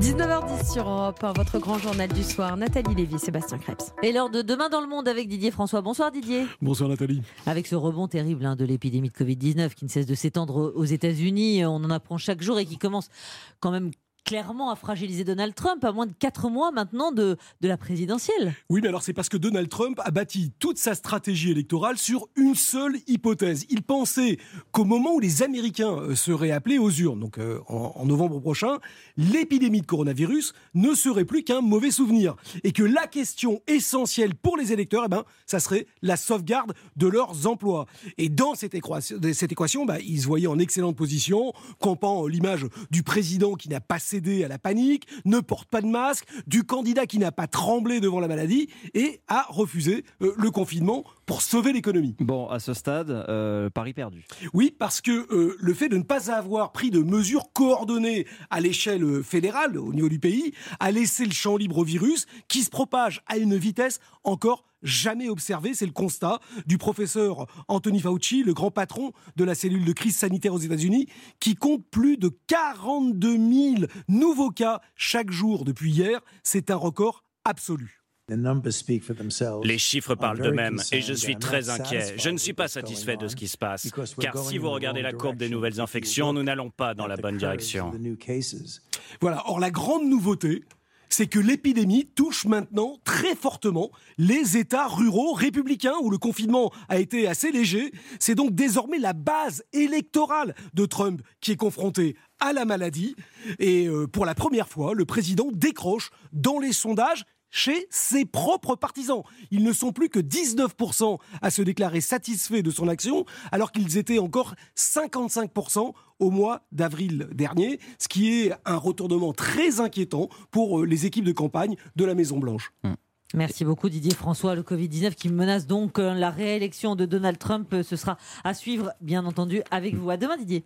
19h10 sur Europe 1, votre grand journal du soir. Nathalie Lévy, Sébastien Krebs. Et l'heure de Demain dans le monde avec Didier François. Bonsoir Didier. Bonsoir Nathalie. Avec ce rebond terrible hein, de l'épidémie de Covid-19 qui ne cesse de s'étendre aux États-Unis, on en apprend chaque jour et qui commence quand même clairement à fragiliser Donald Trump à moins de 4 mois maintenant de, de la présidentielle. Oui, mais alors c'est parce que Donald Trump a bâti toute sa stratégie électorale sur une seule hypothèse. Il pensait qu'au moment où les Américains euh, seraient appelés aux urnes, donc euh, en, novembre prochain, l'épidémie de coronavirus ne serait plus qu'un mauvais souvenir. Et que la question essentielle pour les électeurs, eh ben, ça serait la sauvegarde de leurs emplois. Et dans cette équation, cette bah, ils se voyaient en excellente position, campant l'image du président qui n'a pas à la panique, ne porte pas de masque, du candidat qui n'a pas tremblé devant la maladie et a refusé euh, le confinement pour sauver l'économie. Bon, à ce stade, euh, Paris perdu. Oui, parce que euh, le fait de ne pas avoir pris de mesures coordonnées à l'échelle fédérale, au niveau du pays, a laissé le champ libre au virus qui se propage à une vitesse encore jamais observé. C'est le constat du professeur Anthony Fauci, le grand patron de la cellule de crise sanitaire aux États-Unis, qui compte plus de 42 000 nouveaux cas chaque jour depuis hier. C'est un record absolu. Les chiffres parlent d'eux-mêmes et je suis très inquiet. Je ne suis pas satisfait de ce qui se passe, car si vous regardez la courbe des nouvelles infections, nous n'allons pas dans la bonne direction. Voilà, or la grande nouveauté, c'est que l'épidémie touche maintenant très fortement les États ruraux républicains où le confinement a été assez léger. C'est donc désormais la base électorale de Trump qui est confrontée à la maladie. Et euh, pour la première fois, le président décroche dans les sondages chez ses propres partisans. Ils ne sont plus que 19% à se déclarer satisfaits de son action, alors qu'ils étaient encore 55% au mois d'avril dernier, ce qui est un retournement très inquiétant pour euh, les équipes de campagne de la Maison-Blanche. Hum. Merci beaucoup Didier François. Le Covid-19 qui menace donc euh, la réélection de Donald Trump, euh, ce sera à suivre bien entendu avec vous. À demain Didier.